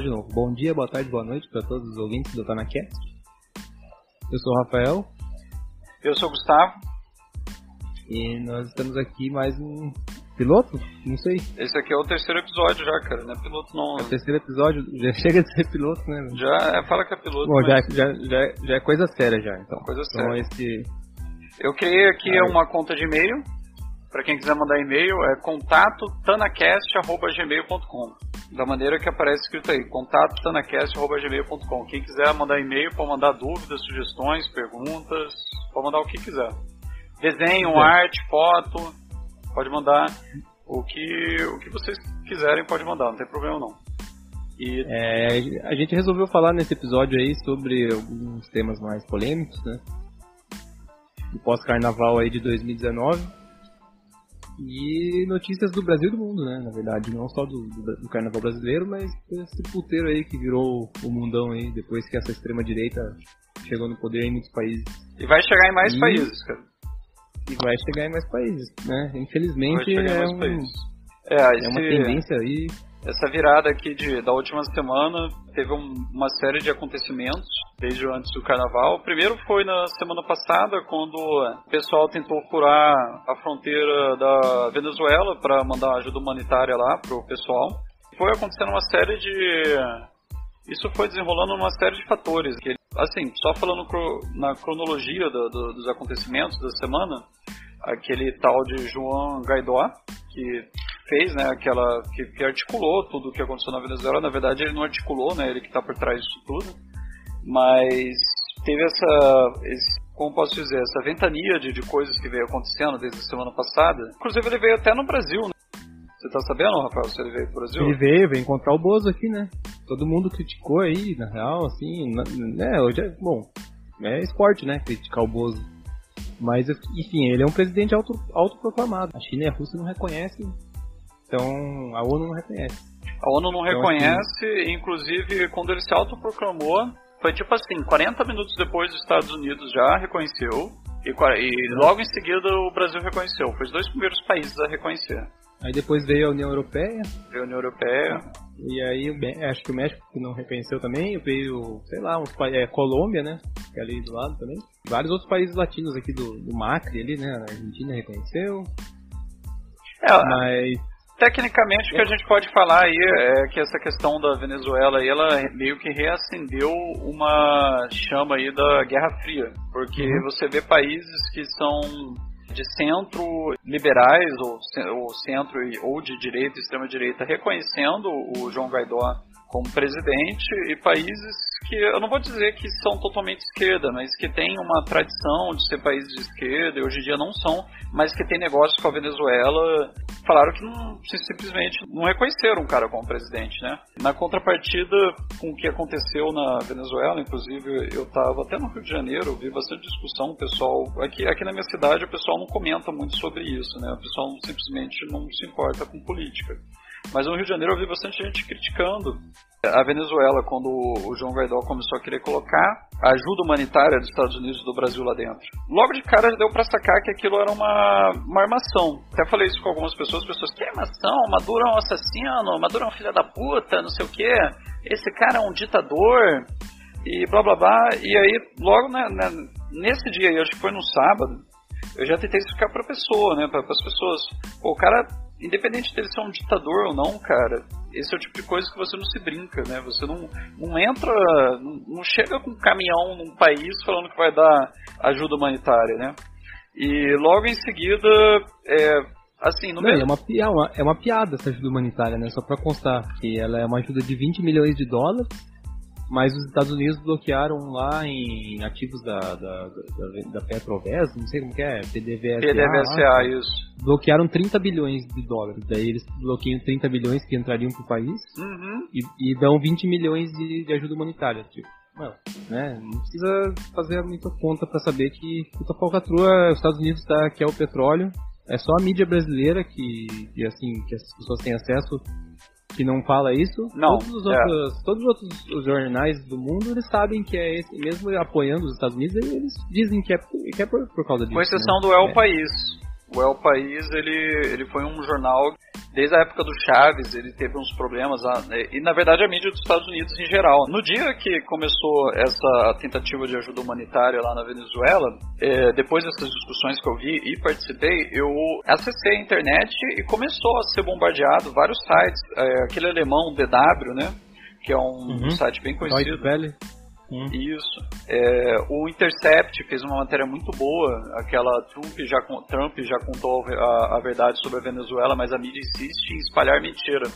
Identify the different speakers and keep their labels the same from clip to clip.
Speaker 1: falar de novo. Bom dia, boa tarde, boa noite para todos os ouvintes do TanaCast. Eu sou o Rafael.
Speaker 2: Eu sou o Gustavo.
Speaker 1: E nós estamos aqui mais um piloto? Não sei.
Speaker 2: Esse aqui é o terceiro episódio já, cara. Não é piloto não.
Speaker 1: É o terceiro episódio, já chega de ser piloto, né?
Speaker 2: Já, é, fala que é piloto.
Speaker 1: Bom, mas... já, já, já, já é coisa séria já, então.
Speaker 2: Coisa
Speaker 1: então,
Speaker 2: séria.
Speaker 1: Esse...
Speaker 2: Eu criei aqui uma conta de e-mail. Para quem quiser mandar e-mail, é contato tanacast.gmail.com Da maneira que aparece escrito aí, contato tanacast.gmail.com Quem quiser mandar e-mail, pode mandar dúvidas, sugestões, perguntas, pode mandar o que quiser. Desenho, arte, foto, pode mandar o que, o que vocês quiserem, pode mandar, não tem problema não.
Speaker 1: E... É, a gente resolveu falar nesse episódio aí sobre alguns temas mais polêmicos, né? Do pós-carnaval aí de 2019 e notícias do Brasil e do mundo, né? Na verdade, não só do, do, do, carnaval brasileiro, mas esse puteiro aí que virou o mundão aí depois que essa extrema direita chegou no poder em muitos países.
Speaker 2: E vai chegar em mais e... países, cara
Speaker 1: e vai chegar em mais países, né? Infelizmente é, um,
Speaker 2: é, esse,
Speaker 1: é, uma tendência aí.
Speaker 2: Essa virada aqui de, da última semana teve um, uma série de acontecimentos desde antes do carnaval. O primeiro foi na semana passada, quando o pessoal tentou furar a fronteira da Venezuela para mandar ajuda humanitária lá pro pessoal. Foi acontecendo uma série de isso foi desenrolando uma série de fatores que assim, só falando na cronologia do, do, dos acontecimentos da semana, aquele tal de João Guaidó, que fez, né, aquela, que, que, articulou tudo o que aconteceu na Venezuela, na verdade ele não articulou, né, ele que está por trás disso tudo, mas teve essa, esse, como posso dizer, essa ventania de, de coisas que veio acontecendo desde a semana passada, inclusive ele veio até no Brasil, né? Você tá sabendo, Rafael, se ele veio pro Brasil?
Speaker 1: Ele veio, veio encontrar o Bozo aqui, né? Todo mundo criticou aí, na real, assim, né, hoje é, bom, é esporte, né, criticar o Bozo. Mas, enfim, ele é um presidente auto, autoproclamado. A China e a Rússia não reconhecem, então a ONU não reconhece.
Speaker 2: A ONU não então, reconhece, assim, inclusive quando ele se autoproclamou, foi tipo assim, 40 minutos depois dos Estados Unidos já reconheceu, e, e logo em seguida o Brasil reconheceu. Foi os dois primeiros países a reconhecer.
Speaker 1: Aí depois veio a União Europeia.
Speaker 2: Veio a União Europeia.
Speaker 1: E aí acho que o México que não reconheceu também, veio, sei lá, uns é, Colômbia, né? Que é ali do lado também. Vários outros países latinos aqui do, do Macri ali, né? A Argentina reconheceu.
Speaker 2: É, mas Tecnicamente, o que a gente pode falar aí é que essa questão da Venezuela aí, ela meio que reacendeu uma chama aí da Guerra Fria, porque uhum. você vê países que são de centro liberais ou, ou centro ou de direita, extrema direita, reconhecendo o João Guaidó como presidente e países que eu não vou dizer que são totalmente esquerda, mas que têm uma tradição de ser países de esquerda e hoje em dia não são, mas que têm negócios com a Venezuela, falaram que não, simplesmente não reconheceram o cara como presidente, né? Na contrapartida com o que aconteceu na Venezuela, inclusive eu estava até no Rio de Janeiro, vi bastante discussão, o pessoal aqui aqui na minha cidade o pessoal não comenta muito sobre isso, né? O pessoal simplesmente não se importa com política. Mas no Rio de Janeiro eu vi bastante gente criticando a Venezuela quando o João Guaidó começou a querer colocar a ajuda humanitária dos Estados Unidos e do Brasil lá dentro. Logo de cara deu para sacar que aquilo era uma, uma armação. Até falei isso com algumas pessoas, pessoas, que armação? Maduro é um assassino, Maduro é um filho da puta, não sei o que. Esse cara é um ditador e blá blá blá. E aí, logo né, né, nesse dia acho que foi no sábado, eu já tentei explicar pra pessoa, né, para as pessoas. Pô, o cara independente dele ser um ditador ou não, cara, esse é o tipo de coisa que você não se brinca, né? Você não, não entra, não, não chega com um caminhão num país falando que vai dar ajuda humanitária, né? E logo em seguida, é, assim, no
Speaker 1: não, mesmo... é, uma, é, uma, é uma piada essa ajuda humanitária, né? Só pra constar que ela é uma ajuda de 20 milhões de dólares mas os Estados Unidos bloquearam lá em ativos da, da, da, da Petrovés, não sei como que é, PDVSA.
Speaker 2: PDVSA, isso.
Speaker 1: Bloquearam 30 bilhões de dólares. Daí eles bloqueiam 30 bilhões que entrariam pro país
Speaker 2: uhum.
Speaker 1: e, e, dão 20 milhões de, de ajuda humanitária. Tipo, não, né? Não precisa fazer muita conta para saber que puta falcatrua, os Estados Unidos tá, que é o petróleo. É só a mídia brasileira que, que assim, que as pessoas têm acesso que não fala isso.
Speaker 2: Não.
Speaker 1: Todos os, é. outros, todos os outros jornais do mundo eles sabem que é esse, mesmo apoiando os Estados Unidos, eles dizem que é, que é por, por causa disso.
Speaker 2: Com exceção né? do El é. País. O El País ele, ele foi um jornal desde a época do Chaves, ele teve uns problemas, né, e na verdade a mídia dos Estados Unidos em geral. No dia que começou essa tentativa de ajuda humanitária lá na Venezuela, é, depois dessas discussões que eu vi e participei, eu acessei a internet e começou a ser bombardeado vários sites. É, aquele alemão DW, né? Que é um uhum. site bem conhecido.
Speaker 1: Deutsche
Speaker 2: Hum. Isso. É, o Intercept fez uma matéria muito boa, aquela Trump já, Trump já contou a, a verdade sobre a Venezuela, mas a mídia insiste em espalhar mentira.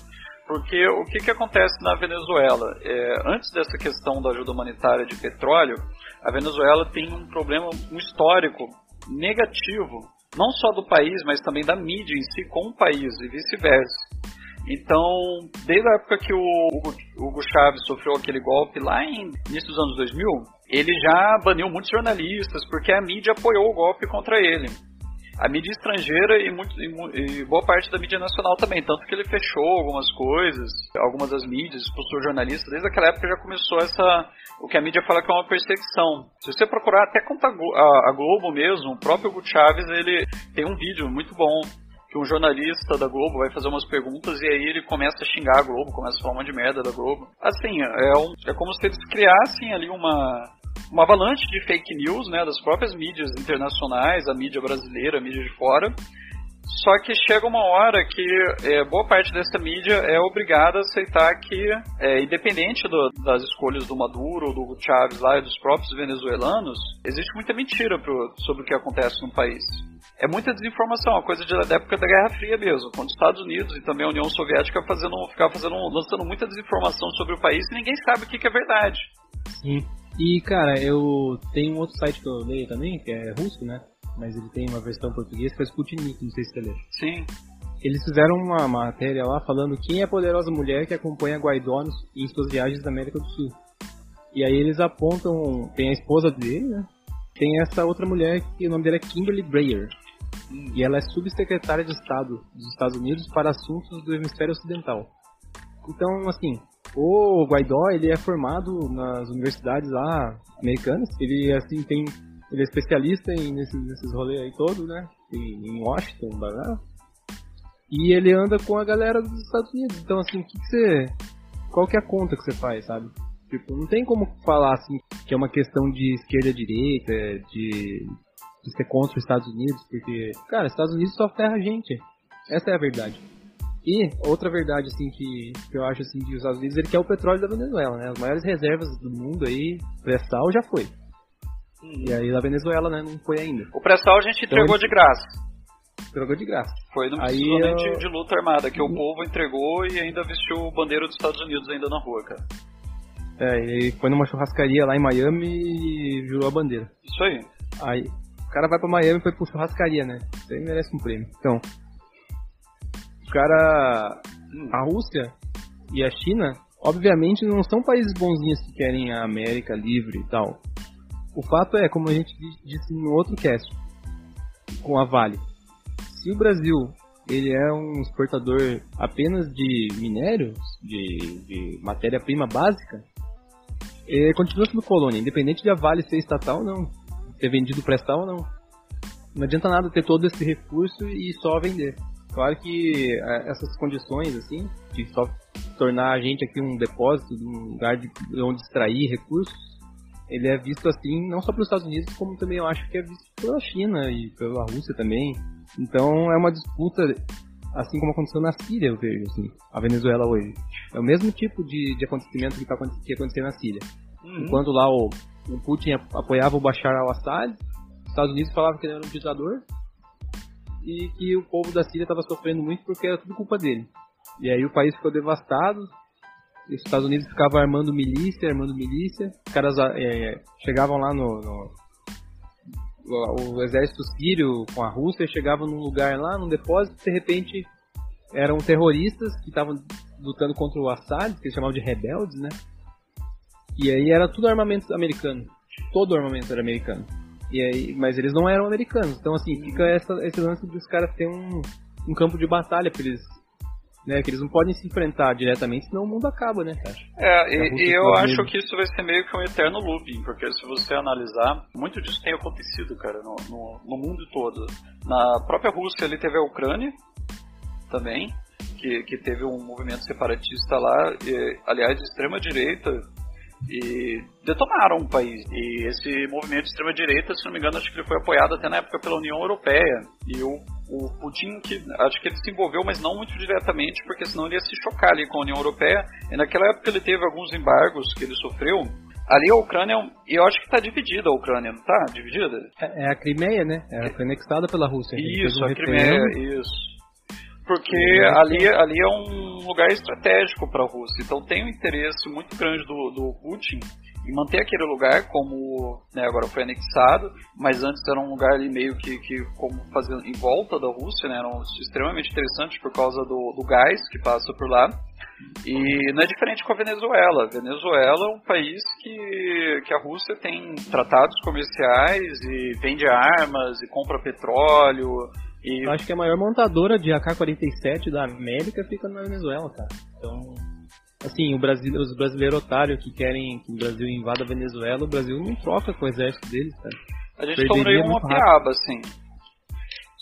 Speaker 2: Porque o que, que acontece na Venezuela? É, antes dessa questão da ajuda humanitária de petróleo, a Venezuela tem um problema, um histórico negativo, não só do país, mas também da mídia em si com o país e vice-versa. Então, desde a época que o Hugo, Chávez sofreu aquele golpe lá em início dos anos 2000, ele já baniu muitos jornalistas porque a mídia apoiou o golpe contra ele. A mídia estrangeira e, muito, e, e boa parte da mídia nacional também, tanto que ele fechou algumas coisas, algumas das mídias, expulsou jornalistas. Desde aquela época já começou essa, o que a mídia fala que é uma perseguição. Se você procurar até conta a, Globo mesmo, o próprio Hugo Chávez, ele tem um vídeo muito bom que um jornalista da Globo vai fazer umas perguntas e aí ele começa a xingar a Globo, começa a falar uma de merda da Globo. Assim, é, um, é como se eles criassem ali uma, uma avalanche de fake news, né, das próprias mídias internacionais, a mídia brasileira, a mídia de fora. Só que chega uma hora que é, boa parte dessa mídia é obrigada a aceitar que, é, independente do, das escolhas do Maduro, do Chávez lá e dos próprios venezuelanos, existe muita mentira pro, sobre o que acontece no país é muita desinformação, a coisa da época da Guerra Fria mesmo, quando os Estados Unidos e também a União Soviética fazendo, ficava fazendo, lançando muita desinformação sobre o país e ninguém sabe o que, que é verdade.
Speaker 1: Sim. E cara, eu tenho um outro site que eu leio também, que é russo, né? Mas ele tem uma versão portuguesa que é Sputnik, não sei se você lê.
Speaker 2: Sim.
Speaker 1: Eles fizeram uma matéria lá falando quem é a poderosa mulher que acompanha Guaidó em suas viagens da América do Sul. E aí eles apontam, tem a esposa dele, né? Tem essa outra mulher que o nome dela é Kimberly Breyer. E ela é subsecretária de Estado dos Estados Unidos para assuntos do hemisfério ocidental. Então, assim, o Guaidó, ele é formado nas universidades lá americanas. Ele, assim, tem... Ele é especialista em, nesses, nesses rolês aí todos, né? Em, Washington, blá, E ele anda com a galera dos Estados Unidos. Então, assim, que, que você... Qual que é a conta que você faz, sabe? Tipo, não tem como falar, assim, que é uma questão de esquerda-direita, de de ser contra os Estados Unidos, porque, cara, os Estados Unidos só ferra a gente. Essa é a verdade. E outra verdade, assim, que, que eu acho, assim, de os Estados Unidos, ele quer o petróleo da Venezuela, né? As maiores reservas do mundo aí, pré-sal já foi. Uhum. E aí da Venezuela, né, não foi ainda.
Speaker 2: O pré-sal a gente então, entregou de graça.
Speaker 1: Entregou de graça.
Speaker 2: Foi no aí eu... de, de luta armada, que o uhum. povo entregou e ainda vestiu bandeira dos Estados Unidos ainda na rua, cara.
Speaker 1: É, ele foi numa churrascaria lá em Miami e jurou a bandeira.
Speaker 2: Isso aí.
Speaker 1: Aí, cara vai pra Miami e foi pro churrascaria, né? Isso aí merece um prêmio. Então, o cara. A Rússia e a China, obviamente, não são países bonzinhos que querem a América livre e tal. O fato é, como a gente disse no outro cast, com a Vale, se o Brasil ele é um exportador apenas de minérios, de, de matéria-prima básica, ele continua sendo colônia, independente de a Vale ser estatal ou não ter vendido pré-sal ou não. Não adianta nada ter todo esse recurso e só vender. Claro que é, essas condições, assim, de só tornar a gente aqui um depósito, um lugar de onde extrair recursos, ele é visto assim não só pelos Estados Unidos, como também eu acho que é visto pela China e pela Rússia também. Então é uma disputa, assim como aconteceu na Síria, eu vejo, assim, a Venezuela hoje. É o mesmo tipo de, de acontecimento que está acontecendo na Síria. Uhum. Enquanto lá o, o Putin apoiava o Bashar al-Assad, os Estados Unidos falavam que ele era um ditador e que o povo da Síria estava sofrendo muito porque era tudo culpa dele. E aí o país ficou devastado, os Estados Unidos ficavam armando milícia, armando milícia, os caras é, chegavam lá no, no o exército sírio com a Rússia chegavam num lugar lá, num depósito, de repente eram terroristas que estavam lutando contra o Assad, que eles chamavam de rebeldes, né? E aí era tudo armamento americano. Todo armamento era americano. E aí, mas eles não eram americanos. Então assim, fica essa, esse lance dos caras ter um, um campo de batalha pra eles. Né, que eles não podem se enfrentar diretamente, senão o mundo acaba, né, cara?
Speaker 2: É, e, e eu acho que isso vai ser meio que um eterno looping, porque se você analisar, muito disso tem acontecido, cara, no, no, no mundo todo. Na própria Rússia ele teve a Ucrânia também, que, que teve um movimento separatista lá, e, aliás, de extrema direita, e detonaram o país. E esse movimento de extrema direita, se não me engano, acho que ele foi apoiado até na época pela União Europeia. E o, o Putin, que acho que ele se envolveu, mas não muito diretamente, porque senão ele ia se chocar ali com a União Europeia. E naquela época ele teve alguns embargos que ele sofreu. Ali a Ucrânia, eu acho que está dividida a Ucrânia, não está? Dividida?
Speaker 1: É, é, a Crimeia, né? Ela foi anexada pela Rússia.
Speaker 2: Isso, um a Crimeia, isso porque ali, ali é um lugar estratégico para a Rússia. Então tem um interesse muito grande do, do Putin em manter aquele lugar como né, agora foi anexado, mas antes era um lugar ali meio que, que como fazendo em volta da Rússia, né, era um, extremamente interessante por causa do, do gás que passa por lá. E não é diferente com a Venezuela. A Venezuela é um país que, que a Rússia tem tratados comerciais e vende armas e compra petróleo
Speaker 1: e... Eu acho que a maior montadora de AK-47 da América fica na Venezuela, cara. Então, assim, o Brasil, os brasileiros otários que querem que o Brasil invada a Venezuela, o Brasil não troca com o exército deles, cara.
Speaker 2: A gente Perderia tomaria uma piaba, assim.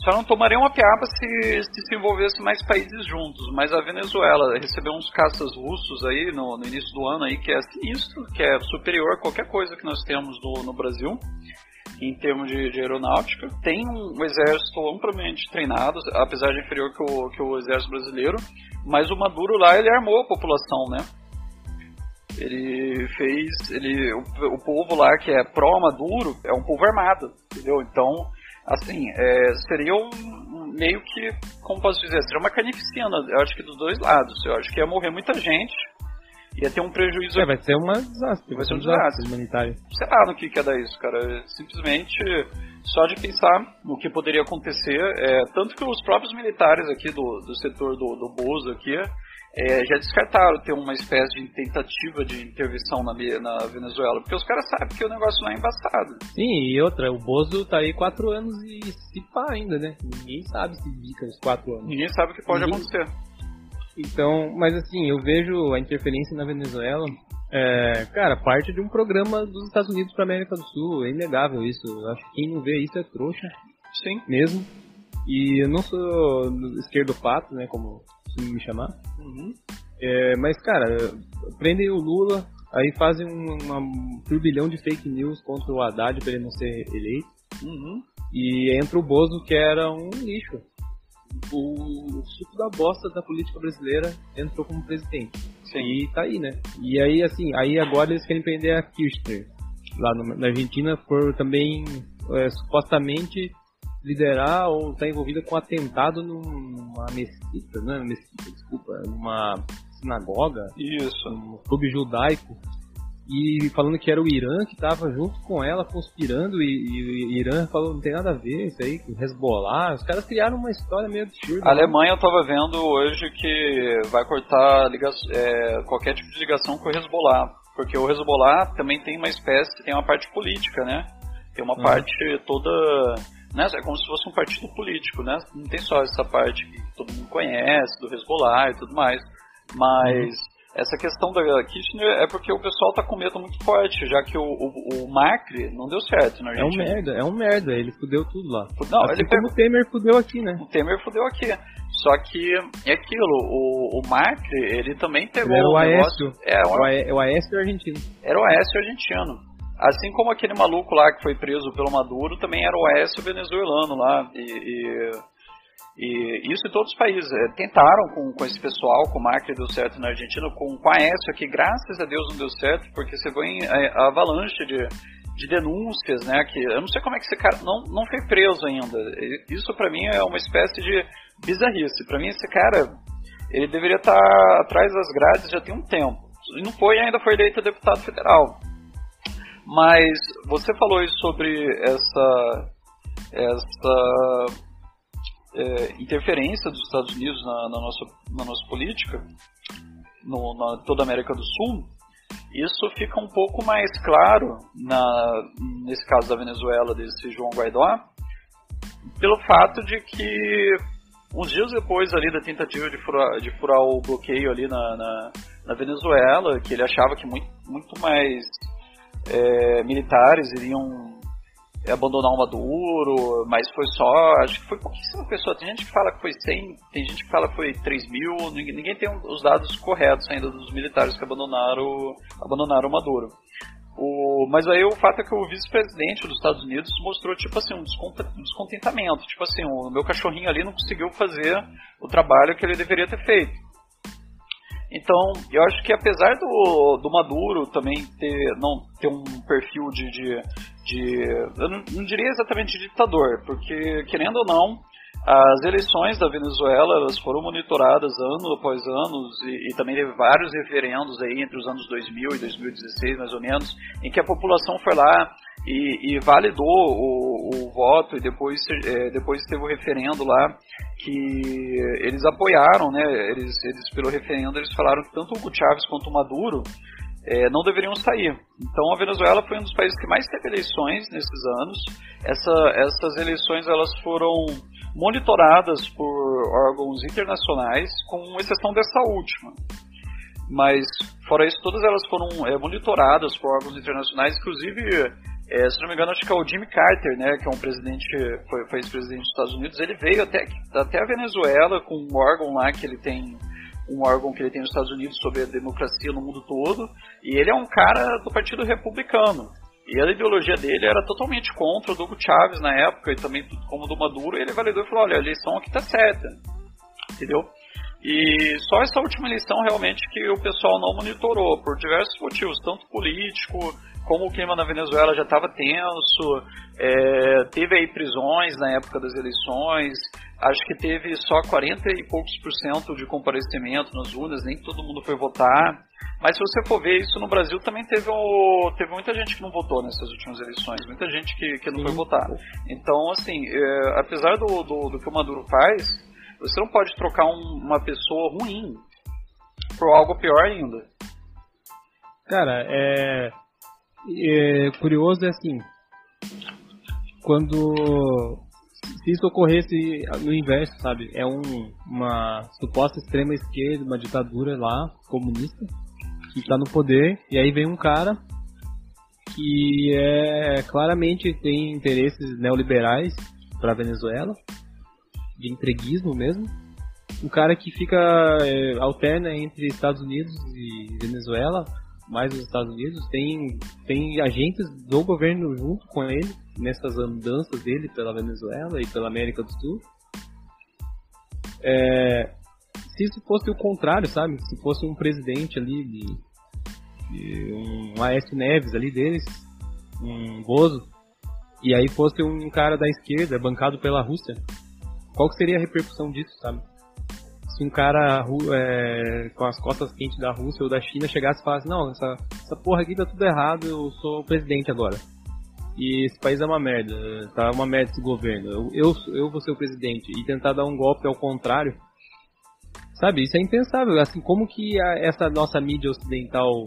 Speaker 2: Só não tomaria uma piaba se, se se envolvesse mais países juntos. Mas a Venezuela recebeu uns caças russos aí no, no início do ano aí que é sinistro, que é superior a qualquer coisa que nós temos no, no Brasil em termos de, de, aeronáutica. Tem um exército amplamente treinado, apesar de inferior que o, que o exército brasileiro, mas o Maduro lá ele armou a população, né? Ele fez, ele, o, o povo lá que é pró-Maduro é um povo armado, entendeu? Então, assim, é, seria um, meio que, como posso dizer, seria uma carnificina, eu acho que dos dois lados. Eu acho que ia morrer muita gente, ia ter um prejuízo.
Speaker 1: É, vai ser um desastre. Vai ser um desastre humanitário.
Speaker 2: Sei lá no que, que é dar isso, cara. Simplesmente, só de pensar no que poderia acontecer, é, tanto que os próprios militares aqui do, do setor do, do Bozo aqui, é, já descartaram ter uma espécie de tentativa de intervenção na, na, Venezuela, porque os caras sabem que o negócio não é embaçado.
Speaker 1: Sim, e outra, o Bozo tá aí quatro anos e se pá ainda, né? Ninguém sabe se fica os quatro anos.
Speaker 2: Ninguém sabe o que pode Ninguém... acontecer.
Speaker 1: Então, mas assim, eu vejo a interferência na Venezuela, é, cara, parte de um programa dos Estados Unidos para América do Sul. É inegável isso. Eu acho que quem não vê isso é trouxa.
Speaker 2: Sim.
Speaker 1: Mesmo. E eu não sou esquerdo pato, né, como me chamar.
Speaker 2: Uhum.
Speaker 1: É, mas, cara, prendem o Lula, aí fazem um turbilhão de fake news contra o Haddad para ele não ser eleito.
Speaker 2: Uhum.
Speaker 1: E entra o Bozo, que era um lixo o suco da bosta da política brasileira entrou como presidente.
Speaker 2: Sim.
Speaker 1: E tá aí, né? E aí, assim, aí agora eles querem prender a Kirchner, lá no, na Argentina, por também é, supostamente liderar ou estar tá envolvida com atentado numa mesquita, não é mesquita, desculpa, numa sinagoga.
Speaker 2: Isso.
Speaker 1: Um clube judaico e falando que era o Irã que estava junto com ela conspirando e, e, o Irã falou não tem nada a ver isso aí com Hezbollah. Os caras criaram uma história meio absurda
Speaker 2: a né? Alemanha eu estava vendo hoje que vai cortar é, qualquer tipo de ligação com o Hezbollah porque o Hezbollah também tem uma espécie tem uma parte política né? Tem uma uhum. parte toda né, é como se fosse um partido político né? Não tem só essa parte que todo mundo conhece do Hezbollah e tudo mais mas uhum essa questão da Kirchner é porque o pessoal tá com medo muito forte, já que o, o, o Macri não deu certo na Argentina.
Speaker 1: É um merda, é um merda, ele fudeu tudo lá.
Speaker 2: Não, assim
Speaker 1: ele como o Temer fudeu aqui, né?
Speaker 2: O Temer fudeu aqui. Só que é aquilo, o, o Macri, ele também pegou
Speaker 1: era
Speaker 2: o
Speaker 1: Aécio.
Speaker 2: É,
Speaker 1: o, o Aécio argentino.
Speaker 2: Era o Aécio argentino. Assim como aquele maluco lá que foi preso pelo Maduro, também era o Aécio venezuelano lá. e, e e isso em todos os países. É, tentaram com, com esse pessoal, com o Macri deu certo na Argentina, com, com a Aécio que graças a Deus não deu certo, porque você vê a, a avalanche de, de denúncias, né? Que eu não sei como é que esse cara não, não foi preso ainda. Isso para mim é uma espécie de bizarrice. Para mim esse cara ele deveria estar tá atrás das grades já tem um tempo. E não foi ainda foi eleito deputado federal. Mas você falou sobre essa essa é, interferência dos Estados Unidos na, na, nossa, na nossa política, no, na toda a América do Sul, isso fica um pouco mais claro na, nesse caso da Venezuela, desse João Guaidó, pelo fato de que uns dias depois ali da tentativa de furar, de furar o bloqueio ali na, na, na Venezuela, que ele achava que muito, muito mais é, militares iriam abandonar o Maduro, mas foi só, acho que foi pouquíssima pessoa. Tem gente que fala que foi 100, tem gente que fala que foi 3 mil, ninguém, ninguém tem os dados corretos ainda dos militares que abandonaram, abandonaram o Maduro. O, mas aí o fato é que o vice-presidente dos Estados Unidos mostrou, tipo assim, um descontentamento. Tipo assim, o meu cachorrinho ali não conseguiu fazer o trabalho que ele deveria ter feito. Então, eu acho que apesar do, do Maduro também ter, não, ter um perfil de, de, de eu não, diria exatamente de ditador, porque querendo ou não, as eleições da Venezuela elas foram monitoradas ano após ano e, e, também teve vários referendos aí entre os anos 2000 e 2016 mais ou menos, em que a população foi lá e, e validou o, o, voto e depois, é, depois teve o referendo lá que eles apoiaram, né? Eles, eles pelo referendo eles falaram que tanto o Chávez quanto o Maduro é, não deveriam sair. Então a Venezuela foi um dos países que mais teve eleições nesses anos. Essa, essas eleições elas foram monitoradas por órgãos internacionais, com exceção dessa última. Mas, fora isso, todas elas foram é, monitoradas por órgãos internacionais, inclusive, é, se não me engano, acho que é o Jimmy Carter, né, que é um presidente, foi, foi ex-presidente dos Estados Unidos, ele veio até, até a Venezuela com um órgão lá que ele tem um órgão que ele tem nos Estados Unidos sobre a democracia no mundo todo, e ele é um cara do Partido Republicano. E a ideologia dele era totalmente contra o Hugo Chávez na época, e também como do Maduro, e ele validou e falou, olha, a eleição aqui tá certa. Entendeu? E só essa última eleição realmente que o pessoal não monitorou, por diversos motivos, tanto político, como o clima na Venezuela já estava tenso, é, teve aí prisões na época das eleições, acho que teve só 40 e poucos por cento de comparecimento nas urnas, nem todo mundo foi votar. Mas se você for ver isso no Brasil, também teve, teve muita gente que não votou nessas últimas eleições, muita gente que, que não Sim. foi votar. Então, assim, é, apesar do, do, do, que o Maduro faz, você não pode trocar um, uma pessoa ruim por algo pior ainda.
Speaker 1: Cara, é, é curioso é assim, quando se isso ocorresse no inverso, sabe? É um, uma suposta extrema esquerda, uma ditadura lá, comunista, que está no poder, e aí vem um cara que é claramente tem interesses neoliberais para Venezuela, de entreguismo mesmo. Um cara que fica é, alterna entre Estados Unidos e Venezuela, mais os Estados Unidos, tem, tem agentes do governo junto com ele nessas andanças dele pela Venezuela e pela América do Sul. É, se isso fosse o contrário, sabe? Se fosse um presidente ali de, de um Aécio Neves ali deles, um Bozo, e aí fosse um cara da esquerda bancado pela Rússia, qual seria a repercussão disso, sabe? Um cara é, com as costas quentes da Rússia ou da China chegasse e falasse, não, essa, essa porra aqui tá tudo errado, eu sou o presidente agora. E esse país é uma merda, tá uma merda esse governo. Eu, eu, eu vou ser o presidente e tentar dar um golpe ao contrário, Sabe, isso é impensável. Assim, como que a, essa nossa mídia ocidental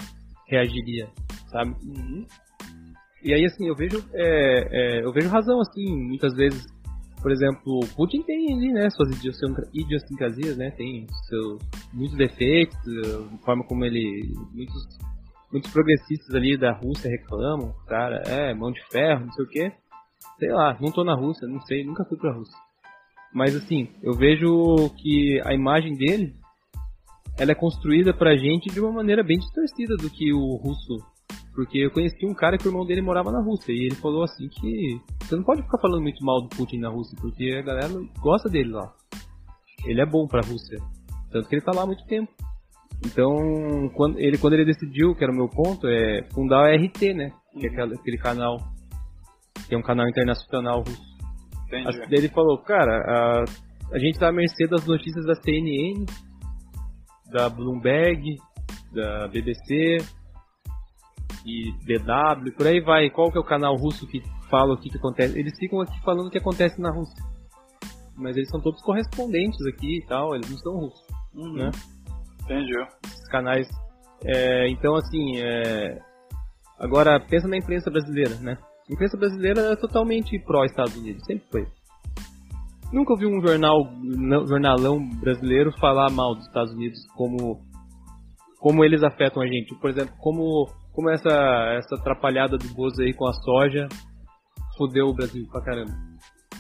Speaker 1: reagiria, sabe? Uhum. E aí, assim, eu vejo, é, é, eu vejo razão, assim, muitas vezes. Por exemplo, Putin tem ali, né, suas idiosincrasias, né, tem seus muitos defeitos, a forma como ele, muitos, muitos progressistas ali da Rússia reclamam, cara, é, mão de ferro, não sei o quê. Sei lá, não tô na Rússia, não sei, nunca fui pra Rússia. Mas assim, eu vejo que a imagem dele ela é construída pra gente de uma maneira bem distorcida do que o russo. Porque eu conheci um cara que o irmão dele morava na Rússia e ele falou assim que você não pode ficar falando muito mal do Putin na Rússia, porque a galera gosta dele lá. Ele é bom pra Rússia. Tanto que ele tá lá há muito tempo. Então, quando ele, quando ele decidiu, que era o meu ponto, é fundar o RT, né? Que é aquele, aquele canal, que é um canal internacional russo. Entendi. Ele falou, cara, a, a gente tá à mercê das notícias da CNN, da Bloomberg, da BBC e DW, por aí vai. Qual que é o canal russo que fala o que, que acontece? Eles ficam aqui falando o que acontece na Rússia. Mas eles são todos correspondentes aqui e tal, eles não são russos, uhum. né?
Speaker 2: Entendi.
Speaker 1: Esses canais. É, então, assim, é... agora pensa na imprensa brasileira, né? A imprensa brasileira é totalmente pró-Estados Unidos, sempre foi. Nunca ouvi um jornal, jornalão brasileiro falar mal dos Estados Unidos como como eles afetam a gente. Por exemplo, como como essa essa atrapalhada do Bozo aí com a soja fodeu o Brasil pra caramba.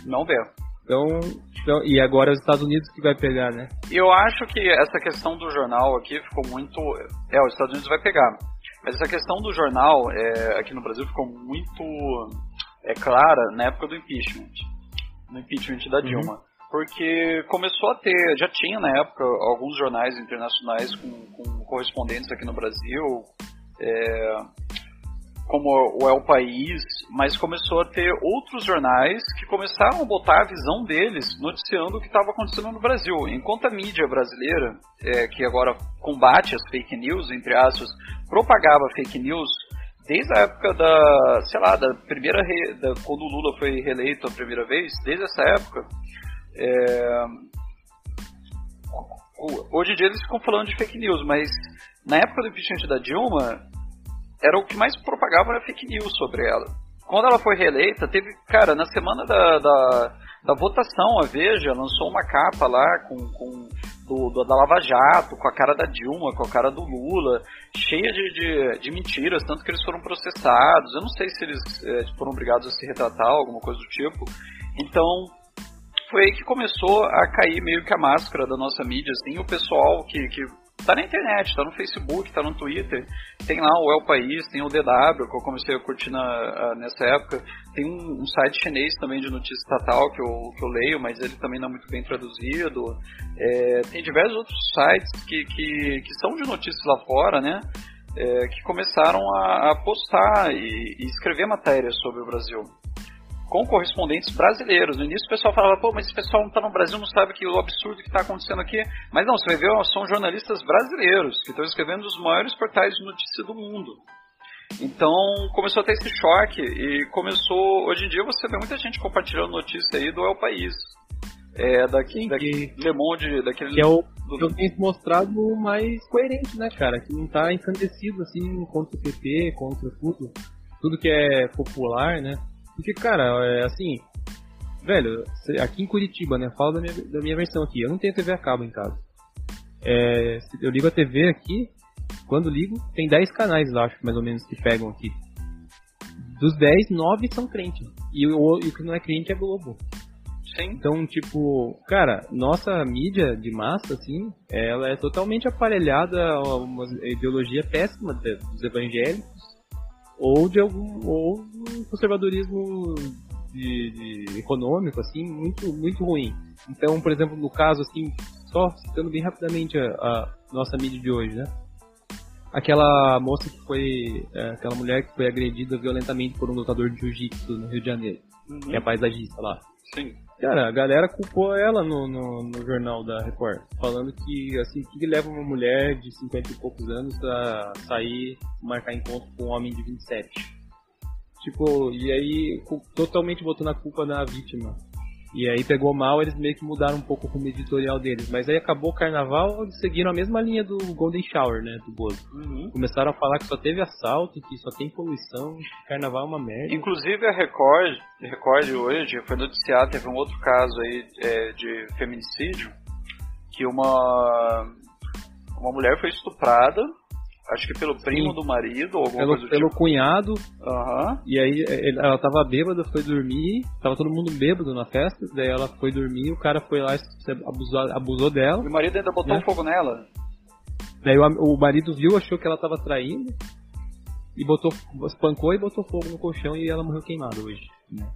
Speaker 2: Não vê.
Speaker 1: Então, então, e agora os Estados Unidos que vai pegar, né?
Speaker 2: Eu acho que essa questão do jornal aqui ficou muito. É, os Estados Unidos vai pegar. Mas essa questão do jornal é, aqui no Brasil ficou muito é, clara na época do impeachment. No impeachment da uhum. Dilma. Uhum. Porque começou a ter, já tinha na época alguns jornais internacionais com, com correspondentes aqui no Brasil. É, como o o País, mas começou a ter outros jornais que começaram a botar a visão deles noticiando o que estava acontecendo no Brasil. Enquanto a mídia brasileira, é, que agora combate as fake news, entre aspas, propagava fake news desde a época da, sei lá, da primeira, re, da, quando o Lula foi reeleito a primeira vez, desde essa época, é, hoje em dia eles ficam falando de fake news, mas na época do impeachment da Dilma, era o que mais propagava era fake news sobre ela. Quando ela foi reeleita, teve, cara, na semana da, da, da votação, a Veja lançou uma capa lá com, com do, do, da Lava Jato, com a cara da Dilma, com a cara do Lula, cheia de, de, de mentiras, tanto que eles foram processados. Eu não sei se eles é, foram obrigados a se retratar, alguma coisa do tipo. Então, foi aí que começou a cair meio que a máscara da nossa mídia, assim, o pessoal que, que Tá na internet, tá no Facebook, tá no Twitter, tem lá o El País, tem o DW, que eu comecei a curtir na, nessa época, tem um, um, site chinês também de notícia estatal que eu, que eu leio, mas ele também não é muito bem traduzido. É, tem diversos outros sites que, que, que são de notícias lá fora, né? É, que começaram a, a postar e, e escrever matérias sobre o Brasil com correspondentes brasileiros. No início o pessoal falava, pô, mas esse pessoal não está no Brasil, não sabe que o absurdo que está acontecendo aqui. Mas não, você vai ver, são jornalistas brasileiros que estão escrevendo os maiores portais de notícia do mundo. Então começou a ter esse choque e começou. Hoje em dia você vê muita gente compartilhando notícia aí do El País. É, daqui, daqui Le Monde, daquele.
Speaker 1: Que é o do... que eu tenho mostrado mais coerente, né, cara? Que não tá encandecido assim contra o PP, contra tudo. Tudo que é popular, né? Porque, cara, é assim, velho, aqui em Curitiba, né? Fala da minha, da minha versão aqui. Eu não tenho TV a cabo em casa. É, eu ligo a TV aqui, quando ligo, tem 10 canais lá, acho, mais ou menos, que pegam aqui. Dos 10, 9 são crentes. E o, e o que não é crente é Globo.
Speaker 2: Sim.
Speaker 1: Então, tipo, cara, nossa mídia de massa, assim, ela é totalmente aparelhada a uma ideologia péssima dos evangélicos ou de algum ou um conservadorismo de, de econômico assim muito muito ruim. Então, por exemplo, no caso assim, só citando bem rapidamente a, a nossa mídia de hoje, né? Aquela moça que foi, é, aquela mulher que foi agredida violentamente por um lutador de jiu-jitsu no Rio de Janeiro, uhum. que é paisagista lá.
Speaker 2: Sim.
Speaker 1: Cara, a galera culpou ela no, no, no, jornal da Record, falando que, assim, que leva uma mulher de 50 e poucos anos a sair, marcar encontro com um homem de 27? Tipo, e aí, totalmente botando a culpa na vítima. E aí pegou mal, eles meio que mudaram um pouco o rumo editorial deles. Mas aí acabou o carnaval, eles seguiram a mesma linha do Golden Shower, né? Do Bozo. Uhum. Começaram a falar que só teve assalto, que só tem poluição, que carnaval é uma merda.
Speaker 2: Inclusive a Record, Record hoje foi noticiado, teve um outro caso aí é, de feminicídio, que uma, uma mulher foi estuprada Acho que pelo primo Sim. do marido, ou alguma
Speaker 1: pelo,
Speaker 2: coisa do
Speaker 1: Pelo
Speaker 2: tipo.
Speaker 1: cunhado.
Speaker 2: Uhum.
Speaker 1: E aí ele, ela tava bêbada, foi dormir. Tava todo mundo bêbado na festa. Daí ela foi dormir, o cara foi lá e abusou, abusou dela.
Speaker 2: E o marido ainda botou né? fogo nela.
Speaker 1: Daí o, o marido viu, achou que ela tava traindo. E botou, espancou e botou fogo no colchão e ela morreu queimada hoje.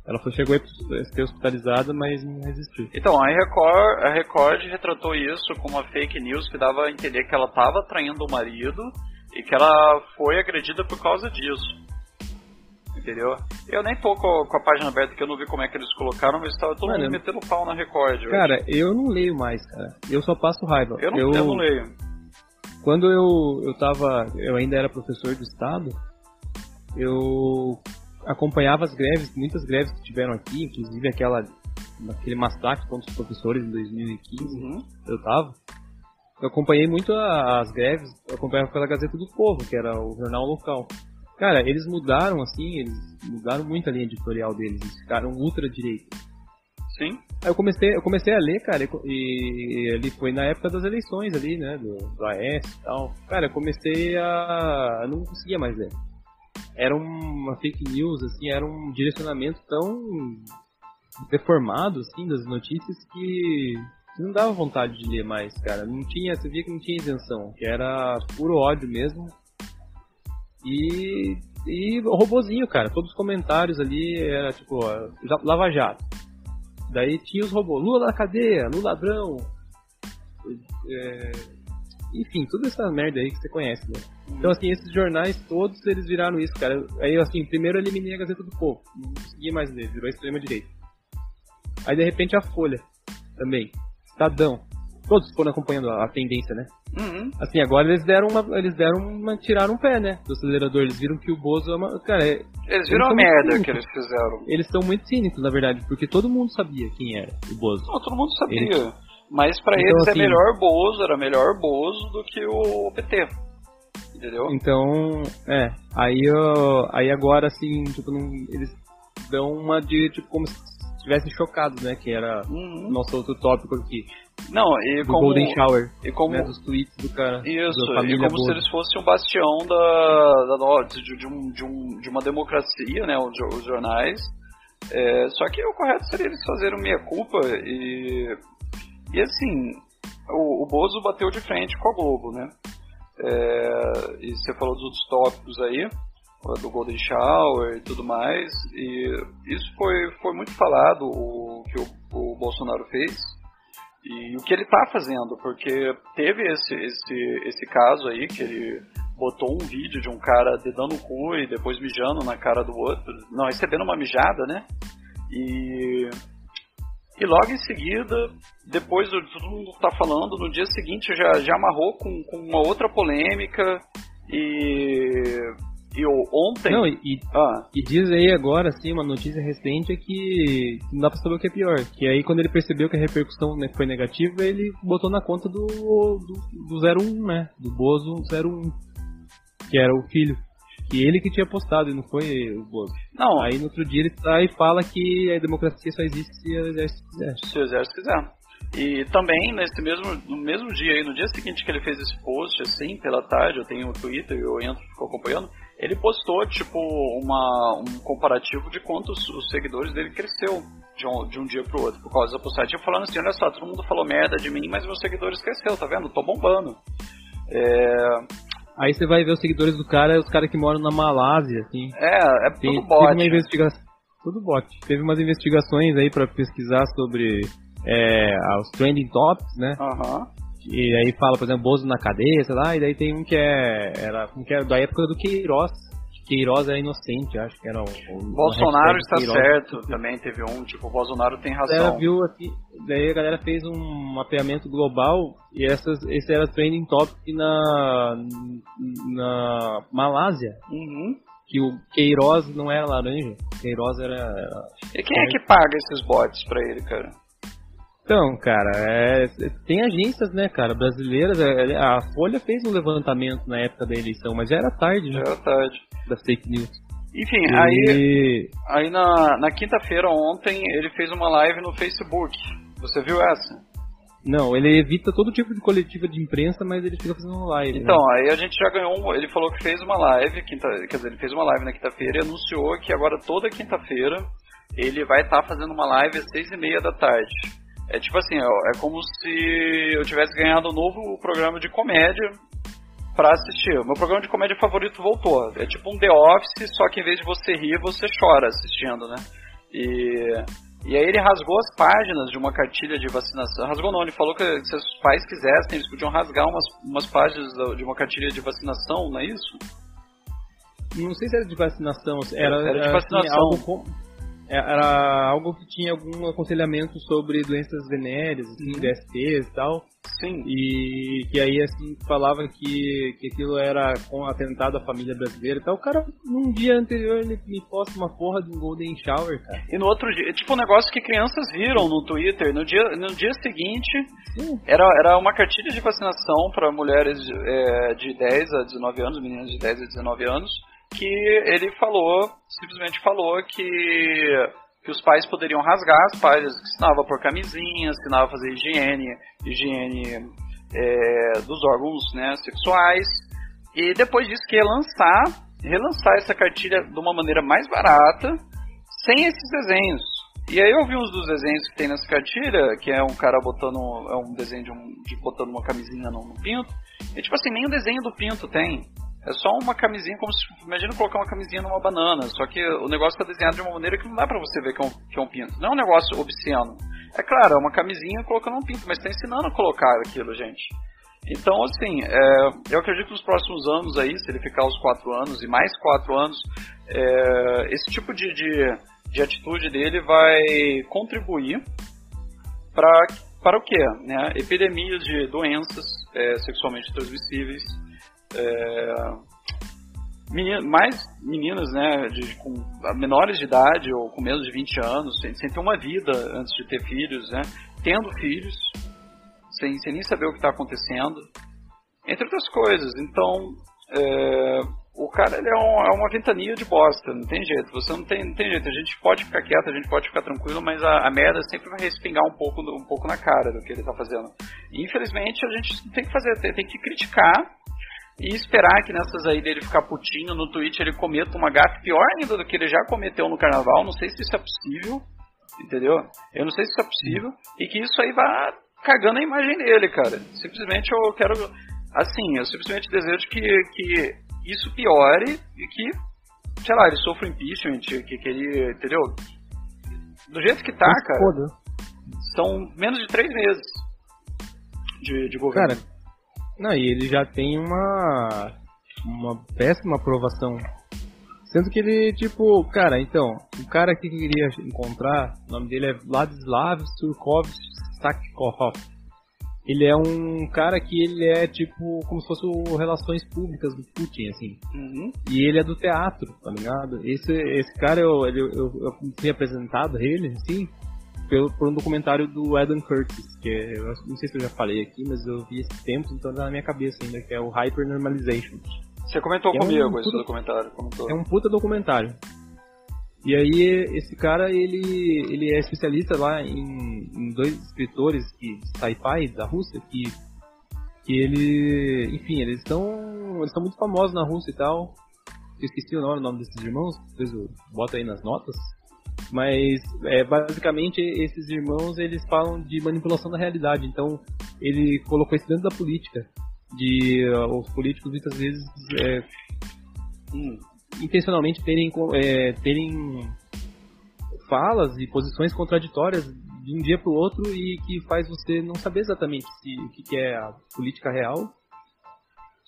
Speaker 1: Ela foi, chegou a ser hospitalizada, mas não resistiu.
Speaker 2: Então, a Record, a Record retratou isso como uma fake news que dava a entender que ela estava traindo o marido e que ela foi agredida por causa disso. Entendeu? Eu nem tô com, com a página aberta que eu não vi como é que eles colocaram, mas estava todo Mano, mundo metendo pau na Record. Hoje.
Speaker 1: Cara, eu não leio mais, cara. Eu só passo raiva.
Speaker 2: Eu não, eu, eu não leio.
Speaker 1: Quando eu, eu tava. Eu ainda era professor do estado, eu acompanhava as greves, muitas greves que tiveram aqui, inclusive aquela aquele massacre contra os professores em 2015, uhum. eu tava. Eu acompanhei muito as greves, eu acompanhava pela Gazeta do Povo, que era o jornal local. Cara, eles mudaram assim, eles mudaram muito a linha editorial deles, eles ficaram ultra direita.
Speaker 2: Sim.
Speaker 1: Aí eu comecei, eu comecei a ler, cara, e, ele foi na época das eleições ali, né, do, do AS e tal. Cara, eu comecei a. Eu não conseguia mais ler. era uma fake news, assim, era um direcionamento tão deformado, assim, das notícias que não dava vontade de ler mais, cara. Não tinha, você via que não tinha isenção, que era puro ódio mesmo. E, e robozinho, cara, todos os comentários ali era tipo, ó, Lava Jato. Daí tinha os robôs, Lula na cadeia, Lula ladrão. É, enfim, toda essa merda aí que você conhece, né? Então, assim, esses jornais todos, eles viraram isso, cara. Aí, assim, primeiro eu eliminei a Gazeta do Povo. Não consegui mais ler, virou extrema-direita. Aí, de repente, a Folha também. Estadão. Todos foram acompanhando a, tendência, né? Uhum. Assim, agora eles deram uma. Eles deram uma. tiraram um pé, né? Do acelerador. Eles viram que o Bozo é uma. Cara, é,
Speaker 2: eles viram eles a merda que eles fizeram.
Speaker 1: Eles são muito cínicos, na verdade, porque todo mundo sabia quem era o Bozo.
Speaker 2: Não, todo mundo sabia. Eles... Mas para então, eles é assim, é melhor Bozo, era melhor Bozo do que o PT. Entendeu?
Speaker 1: Então, é. Aí, aí agora, assim, tipo, não, eles dão uma de, tipo, como se estivessem chocados, né? Que era uhum. nosso outro tópico aqui.
Speaker 2: Não, e
Speaker 1: do
Speaker 2: como.
Speaker 1: Golden Shower.
Speaker 2: E como.
Speaker 1: Né, dos tweets do cara.
Speaker 2: Isso, e como se eles fossem um bastião da, da de, de, um, de, um, de uma democracia, né? Os jornais. É, só que o correto seria eles fazerem meia-culpa e. E assim, o, o Bozo bateu de frente com a Globo, né? É, e você falou dos outros tópicos aí do Golden Shower e tudo mais. E isso foi, foi muito falado, o que o, o Bolsonaro fez. E o que ele está fazendo, porque teve esse, esse, esse caso aí que ele botou um vídeo de um cara dedando o cu e depois mijando na cara do outro, não, recebendo uma mijada, né? E, e logo em seguida, depois do todo mundo tá falando, no dia seguinte já, já amarrou com, com uma outra polêmica e e ontem.
Speaker 1: Não, e, ah. e diz aí agora, assim, uma notícia recente é que não dá pra saber o que é pior. Que aí quando ele percebeu que a repercussão né, foi negativa, ele botou na conta do, do, do 01, né? Do Bozo 01. Que era o filho. Que ele que tinha postado e não foi o Bozo.
Speaker 2: Não.
Speaker 1: Aí no outro dia ele sai e fala que a democracia só existe se o exército quiser.
Speaker 2: Se o exército quiser. E também, nesse mesmo, no mesmo dia aí, no dia seguinte que ele fez esse post, assim, pela tarde, eu tenho o Twitter, eu entro, fico acompanhando, ele postou, tipo, uma, um comparativo de quantos os seguidores dele cresceu de um, de um dia pro outro, por causa da postagem, tipo, falando assim, olha só, todo mundo falou merda de mim, mas meus seguidores cresceu, tá vendo? Tô bombando. É...
Speaker 1: Aí você vai ver os seguidores do cara, os caras que moram na Malásia, assim.
Speaker 2: É, é tudo bot. Teve
Speaker 1: uma investigação, tudo bot. Teve umas investigações aí para pesquisar sobre é, os trending topics, né?
Speaker 2: Uhum.
Speaker 1: E aí fala, por exemplo, Bozo na cadeia, sei lá, e daí tem um que é, era, um que era da época do Queiroz. Queiroz era inocente, acho que era um.
Speaker 2: Bolsonaro está Queiroz. certo, também teve um, tipo, o Bolsonaro tem razão. A
Speaker 1: galera viu assim, daí a galera fez um mapeamento global e essas, esse era trending topic na, na Malásia.
Speaker 2: Uhum
Speaker 1: que o Queiroz não era laranja, Queiroz era, era...
Speaker 2: E quem é que paga esses bots pra ele, cara?
Speaker 1: Então, cara, é, tem agências, né, cara, brasileiras. É, é, a Folha fez um levantamento na época da eleição, mas já era tarde,
Speaker 2: né? Já era tarde.
Speaker 1: Das fake news.
Speaker 2: Enfim, e... aí, aí na, na quinta-feira, ontem, ele fez uma live no Facebook. Você viu essa?
Speaker 1: Não, ele evita todo tipo de coletiva de imprensa, mas ele fica fazendo live.
Speaker 2: Então,
Speaker 1: né?
Speaker 2: aí a gente já ganhou um, Ele falou que fez uma live, quinta, quer dizer, ele fez uma live na quinta-feira e anunciou que agora toda quinta-feira ele vai estar tá fazendo uma live às seis e meia da tarde. É tipo assim, é como se eu tivesse ganhado um novo programa de comédia para assistir. Meu programa de comédia favorito voltou. É tipo um The Office, só que em vez de você rir, você chora assistindo, né? E, e aí ele rasgou as páginas de uma cartilha de vacinação. Rasgou não, ele falou que se os pais quisessem, eles podiam rasgar umas, umas páginas de uma cartilha de vacinação, não é isso?
Speaker 1: Não sei se era de vacinação, era,
Speaker 2: era de assim, vacinação.
Speaker 1: Assim, algo era algo que tinha algum aconselhamento sobre doenças venéreas, assim, uhum. DSTs e tal.
Speaker 2: Sim.
Speaker 1: E que aí, assim, falava que, que aquilo era com atentado à família brasileira e tal. O cara, num dia anterior, ele me posta uma porra de um Golden Shower, cara.
Speaker 2: E no outro dia, tipo um negócio que crianças viram no Twitter. No dia, no dia seguinte, era, era uma cartilha de vacinação para mulheres é, de 10 a 19 anos, meninas de 10 a 19 anos que ele falou, simplesmente falou que, que os pais poderiam rasgar as páginas, que ensinava por camisinhas, ensinava a fazer higiene, higiene é, dos órgãos né, sexuais, e depois disso que ia lançar relançar essa cartilha de uma maneira mais barata, sem esses desenhos. E aí eu vi uns dos desenhos que tem nessa cartilha, que é um cara botando. É um desenho de, um, de botando uma camisinha no, no pinto. E tipo assim, nem o desenho do pinto tem. É só uma camisinha, como se. Imagina colocar uma camisinha numa banana. Só que o negócio está desenhado de uma maneira que não dá pra você ver que é, um, que é um pinto. Não é um negócio obsceno. É claro, é uma camisinha colocando um pinto, mas está ensinando a colocar aquilo, gente. Então, assim, é, eu acredito que nos próximos anos aí, se ele ficar os quatro anos e mais quatro anos, é, esse tipo de, de, de, atitude dele vai contribuir para para o quê? Né? Epidemias de doenças é, sexualmente transmissíveis, é, menina, mais meninas né, de, com menores de idade ou com menos de 20 anos, sem, sem ter uma vida antes de ter filhos, né, tendo filhos, sem, sem nem saber o que está acontecendo, entre outras coisas. Então, é, o cara ele é, um, é, uma ventania de bosta, não tem jeito. Você não tem, não tem jeito. A gente pode ficar quieto, a gente pode ficar tranquilo, mas a, a merda sempre vai respingar um pouco, um pouco na cara do que ele está fazendo. E, infelizmente, a gente tem que fazer, tem, tem que criticar e esperar que nessas aí dele ficar putinho no Twitch ele cometa uma gafe pior ainda do que ele já cometeu no carnaval. Não sei se isso é possível, entendeu? Eu não sei se isso é possível e que isso aí vá cagando a imagem dele, cara. Simplesmente eu quero. Assim, eu simplesmente desejo que, que isso piore e que, sei lá, ele sofra impeachment, que, que ele. Entendeu? Do jeito que tá, cara. Foda. São menos de três meses de, de governo.
Speaker 1: Cara, não, e ele já tem uma. uma péssima aprovação. Sendo que ele, tipo, cara, então, o cara que queria encontrar, o nome dele é Vladislav Surkov Sakharov. Ele é um cara que ele é tipo como se fosse o Relações Públicas do Putin, assim. Uhum. E ele é do teatro, tá ligado? Esse, esse cara, eu, eu, eu, eu tinha apresentado ele, assim, pelo, por um documentário do Adam Curtis, que é, eu não sei se eu já falei aqui, mas eu vi esse tempo, então tá na minha cabeça ainda, que é o Hyper Normalization.
Speaker 2: Você comentou comigo é um esse puta, documentário. Comentou.
Speaker 1: É um puta documentário. E aí esse cara ele, ele é especialista lá em, em dois escritores que sci-fi da Rússia que que ele, enfim, eles estão eles estão muito famosos na Rússia e tal. Eu esqueci o nome, o nome desses irmãos, depois eu boto aí nas notas. Mas é, basicamente esses irmãos eles falam de manipulação da realidade. Então ele colocou isso dentro da política, de uh, os políticos muitas vezes é, hum, intencionalmente terem, é, terem falas e posições contraditórias de um dia para o outro e que faz você não saber exatamente se, o que, que é a política real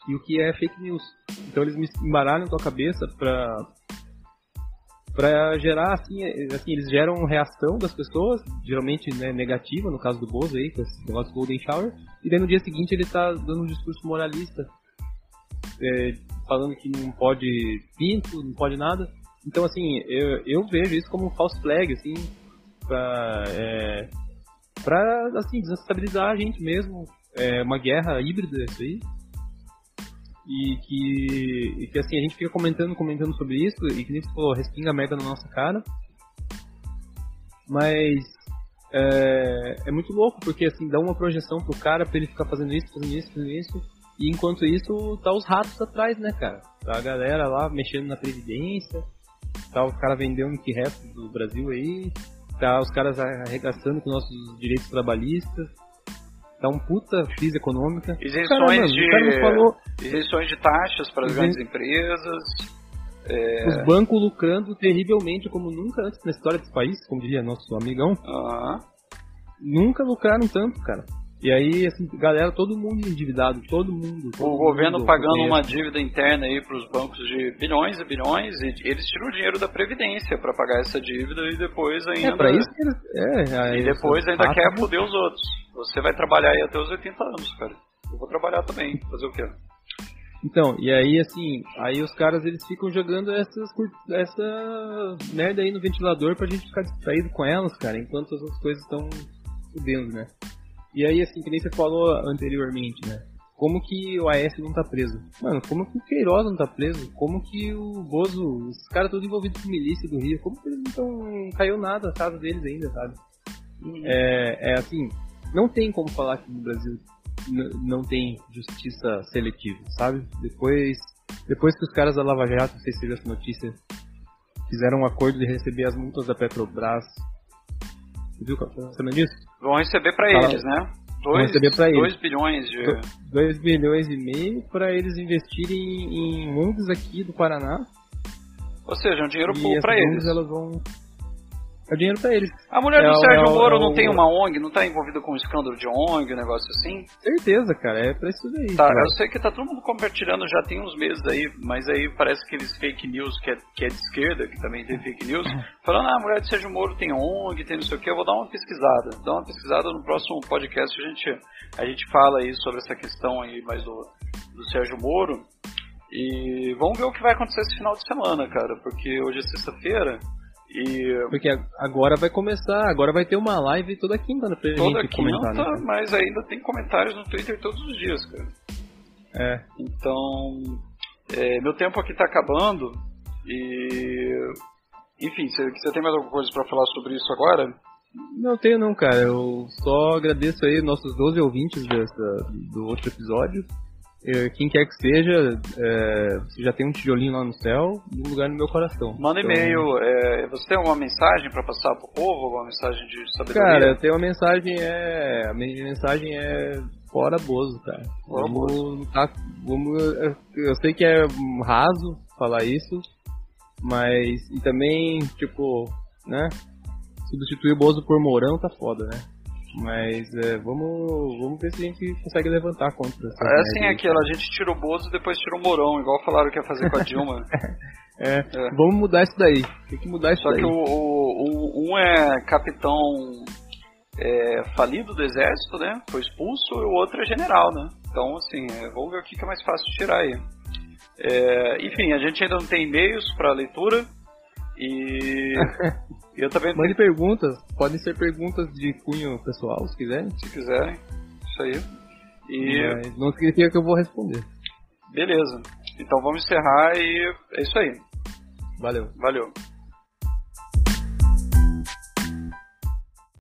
Speaker 1: e o que é fake news. Então eles me embaralham tua cabeça para para gerar assim, assim, eles geram reação das pessoas, geralmente né, negativa, no caso do Bozo aí, com esse negócio Golden Shower, e daí no dia seguinte ele tá dando um discurso moralista, é, falando que não pode pinto, não pode nada. Então, assim, eu, eu vejo isso como um false flag, assim, pra, é, pra assim, desestabilizar a gente mesmo. É uma guerra híbrida isso aí. E que, e que assim, a gente fica comentando, comentando sobre isso, e que nem você falou, respinga merda na nossa cara. Mas é, é, muito louco, porque assim, dá uma projeção pro cara pra ele ficar fazendo isso, fazendo isso, fazendo isso. E enquanto isso, tá os ratos atrás, né, cara? Tá a galera lá mexendo na Previdência, tá os caras vendendo o que resta do Brasil aí, tá os caras arregaçando com nossos direitos trabalhistas, tá um puta crise econômica.
Speaker 2: Isenções, de, falou... isenções de taxas para as grandes empresas.
Speaker 1: É... Os bancos lucrando terrivelmente como nunca antes na história desse país, como diria nosso amigão. Nunca lucraram tanto, cara. E aí, assim, galera, todo mundo endividado, todo mundo. Todo
Speaker 2: o governo mundo pagando uma dívida interna aí para os bancos de bilhões e bilhões, e eles tiram o dinheiro da Previdência para pagar essa dívida e depois ainda.
Speaker 1: É, pra isso que eles. É,
Speaker 2: e depois ainda quer foder os outros. Você vai trabalhar aí até os 80 anos, cara. Eu vou trabalhar também, fazer o quê?
Speaker 1: Então, e aí assim, aí os caras eles ficam jogando essas essa merda aí no ventilador pra gente ficar distraído com elas, cara, enquanto as outras coisas estão fudendo, né? E aí, assim, que nem você falou anteriormente, né? Como que o AS não tá preso? Mano, como que o Queiroz não tá preso? Como que o Bozo, os caras todos envolvidos com milícia do Rio, como que eles não tão, caiu nada na casa deles ainda, sabe? Uhum. É, é assim, não tem como falar que no Brasil não tem justiça seletiva, sabe? Depois depois que os caras da Lava Jato, não sei se viu essa notícia, fizeram um acordo de receber as multas da Petrobras. Viu sabendo disso?
Speaker 2: Vão receber para eles, né?
Speaker 1: Dois, receber para eles.
Speaker 2: 2 bilhões de.
Speaker 1: 2 bilhões e meio para eles investirem em, em aqui do Paraná.
Speaker 2: Ou seja, um dinheiro para eles.
Speaker 1: elas vão é dinheiro pra eles.
Speaker 2: A mulher é do Sérgio é Moro é não tem uma ONG, não tá envolvida com um escândalo de ONG, um negócio assim?
Speaker 1: Certeza, cara, é pra isso daí.
Speaker 2: Tá, eu sei que tá todo mundo compartilhando já tem uns meses aí, mas aí parece aqueles fake news que é, que é de esquerda, que também tem fake news, falando, ah, a mulher do Sérgio Moro tem ONG, tem não sei o que, eu vou dar uma pesquisada. Dar uma pesquisada no próximo podcast, a gente, a gente fala aí sobre essa questão aí mais do, do Sérgio Moro. E vamos ver o que vai acontecer esse final de semana, cara, porque hoje é sexta-feira. E...
Speaker 1: Porque agora vai começar, agora vai ter uma live toda quinta pra
Speaker 2: toda
Speaker 1: gente
Speaker 2: quinta, comentar, né? mas ainda tem comentários no Twitter todos os dias, cara.
Speaker 1: É.
Speaker 2: Então, é, meu tempo aqui tá acabando e... Enfim, você, você tem mais alguma coisa para falar sobre isso agora?
Speaker 1: Não tenho não, cara. Eu só agradeço aí nossos 12 ouvintes dessa, do outro episódio. É, quem quer que seja, é, você já tem um tijolinho lá no céu e um lugar no meu coração.
Speaker 2: Manda então... e-mail. É, você tem alguma mensagem para passar pro povo? Alguma mensagem de sabedoria?
Speaker 1: Cara, eu tenho uma mensagem, é. A minha mensagem é fora Bozo, cara.
Speaker 2: Fora vamos, Bozo.
Speaker 1: Tá, vamos, eu sei que é raso falar isso, mas. E também, tipo, né? Substituir o Bozo por Mourão tá foda, né? Mas é, vamos, vamos ver se a gente consegue levantar contra essa.
Speaker 2: É assim aquilo, a gente tira o Bozo e depois tira o Morão, igual falaram que ia fazer com a Dilma.
Speaker 1: é, é, vamos mudar isso daí. Tem que mudar isso
Speaker 2: Só
Speaker 1: daí.
Speaker 2: Só que o, o, um é capitão é, falido do exército, né? Foi expulso, e o outro é general, né? Então, assim, é, vamos ver o que é mais fácil tirar aí. É, enfim, a gente ainda não tem e-mails para leitura. E eu também
Speaker 1: Mande tenho... perguntas, podem ser perguntas de cunho pessoal, se quiserem.
Speaker 2: Se quiserem, isso aí.
Speaker 1: E Mas não significa que eu vou responder.
Speaker 2: Beleza. Então vamos encerrar e é isso aí.
Speaker 1: Valeu.
Speaker 2: Valeu.